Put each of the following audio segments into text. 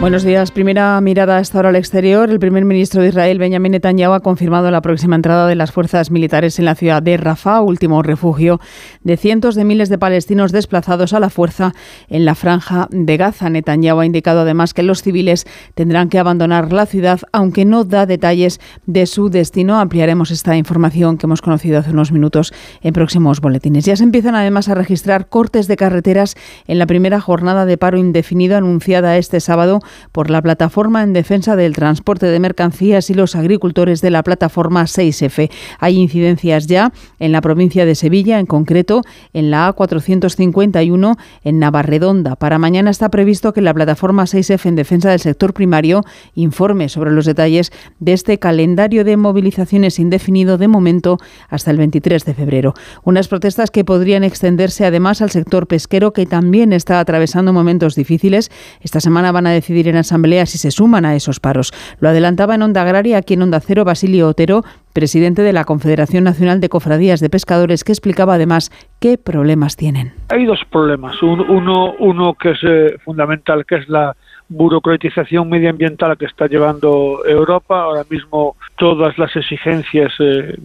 Buenos días. Primera mirada hasta ahora al exterior. El primer ministro de Israel, Benjamin Netanyahu, ha confirmado la próxima entrada de las fuerzas militares en la ciudad de Rafah, último refugio de cientos de miles de palestinos desplazados a la fuerza en la franja de Gaza. Netanyahu ha indicado además que los civiles tendrán que abandonar la ciudad, aunque no da detalles de su destino. Ampliaremos esta información que hemos conocido hace unos minutos en próximos boletines. Ya se empiezan además a registrar cortes de carreteras en la primera jornada de paro indefinido anunciada este sábado por la plataforma en defensa del transporte de mercancías y los agricultores de la plataforma 6F. Hay incidencias ya en la provincia de Sevilla, en concreto en la A451 en Navarredonda. Para mañana está previsto que la plataforma 6F en defensa del sector primario informe sobre los detalles de este calendario de movilizaciones indefinido de momento hasta el 23 de febrero. Unas protestas que podrían extenderse además al sector pesquero que también está atravesando momentos difíciles. Esta semana van a decidir en asamblea si se suman a esos paros. Lo adelantaba en Onda Agraria, aquí en Onda Cero, Basilio Otero, presidente de la Confederación Nacional de Cofradías de Pescadores, que explicaba además qué problemas tienen. Hay dos problemas. Uno, que es eh, fundamental, que es la burocratización medioambiental que está llevando Europa. Ahora mismo todas las exigencias eh,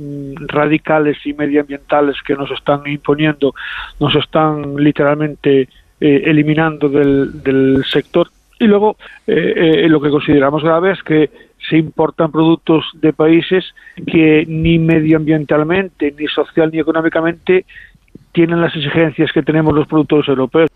radicales y medioambientales que nos están imponiendo nos están literalmente eh, eliminando del sector y luego, eh, eh, lo que consideramos grave es que se importan productos de países que ni medioambientalmente, ni social, ni económicamente tienen las exigencias que tenemos los productos europeos.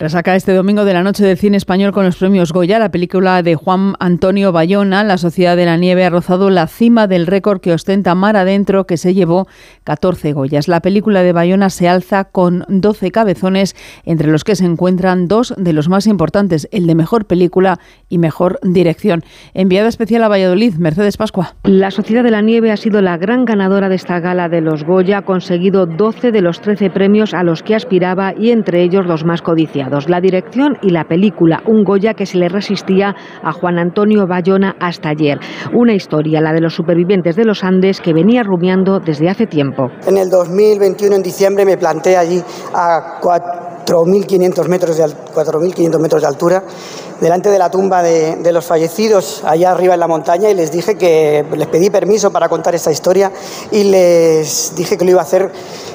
Resaca este domingo de la noche del cine español con los premios Goya. La película de Juan Antonio Bayona, La Sociedad de la Nieve, ha rozado la cima del récord que ostenta Mar Adentro, que se llevó 14 Goyas. La película de Bayona se alza con 12 cabezones, entre los que se encuentran dos de los más importantes, el de mejor película y mejor dirección. Enviada especial a Valladolid, Mercedes Pascua. La Sociedad de la Nieve ha sido la gran ganadora de esta gala de los Goya. Ha conseguido 12 de los 13 premios a los que aspiraba y entre ellos los más codiciados la dirección y la película, un Goya que se le resistía a Juan Antonio Bayona hasta ayer. Una historia, la de los supervivientes de los Andes, que venía rumiando desde hace tiempo. En el 2021, en diciembre, me planté allí a 4.500 metros, de, 4.500 metros de altura delante de la tumba de, los fallecidos allá arriba en la montaña y les dije que les pedí permiso para contar esta historia y les dije que lo iba a hacer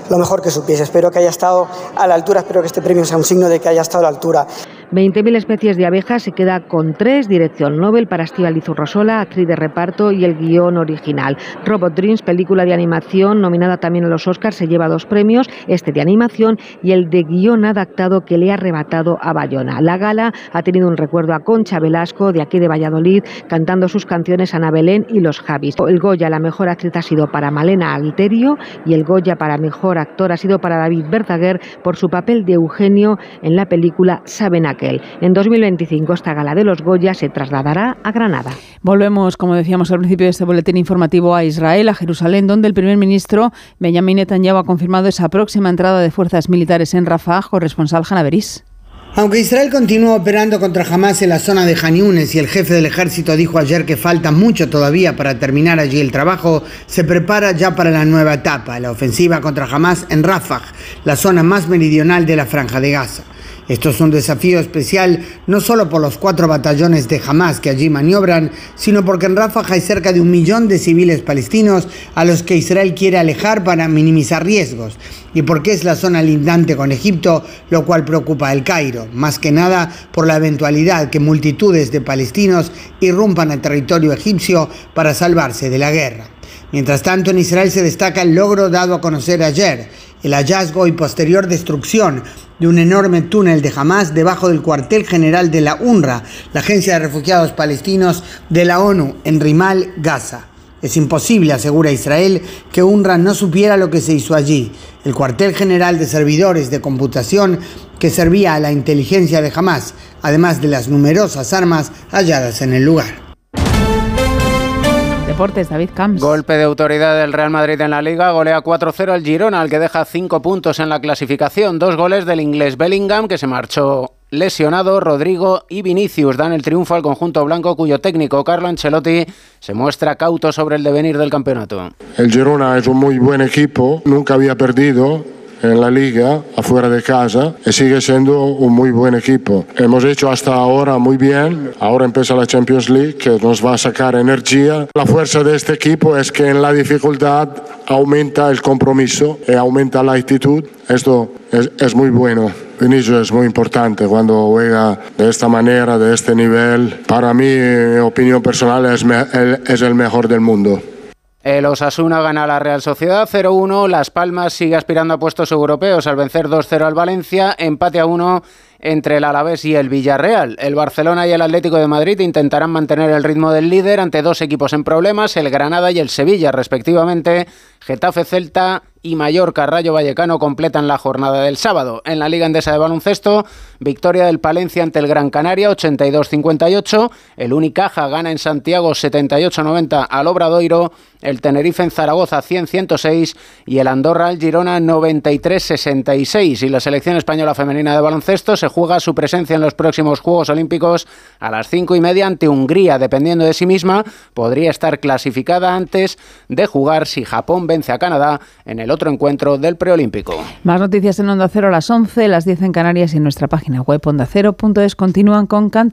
lo mejor que supiese. Espero que haya estado a la altura, espero que este premio sea un signo de que haya estado a la altura. 20.000 especies de abejas se queda con tres, dirección Nobel para Estíbaliz Urrosola, actriz de reparto y el guion original. Robot Dreams, película de animación nominada también a los Oscars, se lleva dos premios, este de animación y el de guion adaptado que le ha arrebatado a Bayona. La gala ha tenido un recuerdo a Concha Velasco, de aquí de Valladolid, cantando sus canciones Ana Belén y Los Javis. El Goya, la mejor actriz, ha sido para Malena Alterio y el Goya para mejor actor ha sido para David Bertaguer por su papel de Eugenio en la película Sabenac. En 2025 esta gala de los Goya se trasladará a Granada. Volvemos, como decíamos al principio de este boletín informativo, a Israel, a Jerusalén, donde el primer ministro Benjamin Netanyahu ha confirmado esa próxima entrada de fuerzas militares en Rafah, corresponsal Hanaveris. Aunque Israel continúa operando contra Hamas en la zona de Janiunes y el jefe del ejército dijo ayer que falta mucho todavía para terminar allí el trabajo, se prepara ya para la nueva etapa, la ofensiva contra Hamas en Rafah, la zona más meridional de la franja de Gaza. Esto es un desafío especial no solo por los cuatro batallones de Hamas que allí maniobran, sino porque en Rafah hay cerca de un millón de civiles palestinos a los que Israel quiere alejar para minimizar riesgos, y porque es la zona lindante con Egipto, lo cual preocupa al Cairo, más que nada por la eventualidad que multitudes de palestinos irrumpan al territorio egipcio para salvarse de la guerra. Mientras tanto, en Israel se destaca el logro dado a conocer ayer, el hallazgo y posterior destrucción de un enorme túnel de Hamas debajo del cuartel general de la UNRWA, la Agencia de Refugiados Palestinos de la ONU, en Rimal, Gaza. Es imposible, asegura Israel, que UNRWA no supiera lo que se hizo allí. El cuartel general de servidores de computación que servía a la inteligencia de Hamas, además de las numerosas armas halladas en el lugar. Deportes, David Camps. Golpe de autoridad del Real Madrid en la Liga, golea 4-0 al Girona, al que deja 5 puntos en la clasificación. Dos goles del inglés Bellingham, que se marchó lesionado. Rodrigo y Vinicius dan el triunfo al conjunto blanco, cuyo técnico Carlo Ancelotti se muestra cauto sobre el devenir del campeonato. El Girona es un muy buen equipo, nunca había perdido en la liga, afuera de casa, y sigue siendo un muy buen equipo. Hemos hecho hasta ahora muy bien, ahora empieza la Champions League, que nos va a sacar energía. La fuerza de este equipo es que en la dificultad aumenta el compromiso y aumenta la actitud. Esto es, es muy bueno. Vinicius es muy importante cuando juega de esta manera, de este nivel. Para mí, mi opinión personal, es, me, es el mejor del mundo. El Osasuna gana a la Real Sociedad 0-1. Las Palmas sigue aspirando a puestos europeos al vencer 2-0 al Valencia. Empate a 1 entre el Alavés y el Villarreal. El Barcelona y el Atlético de Madrid intentarán mantener el ritmo del líder ante dos equipos en problemas, el Granada y el Sevilla, respectivamente. Getafe Celta y Mallorca Rayo Vallecano completan la jornada del sábado. En la Liga Endesa de Baloncesto, victoria del Palencia ante el Gran Canaria 82-58, el Unicaja gana en Santiago 78-90 al Obradoiro, el Tenerife en Zaragoza 100-106 y el Andorra al Girona 93-66. Y la selección española femenina de baloncesto se juega su presencia en los próximos Juegos Olímpicos a las 5 y media ante Hungría. Dependiendo de sí misma, podría estar clasificada antes de jugar si Japón vence a Canadá en el otro encuentro del preolímpico. Más noticias en Onda Cero a las 11, las 10 en Canarias y en nuestra página web ondacero.es continúan con Canti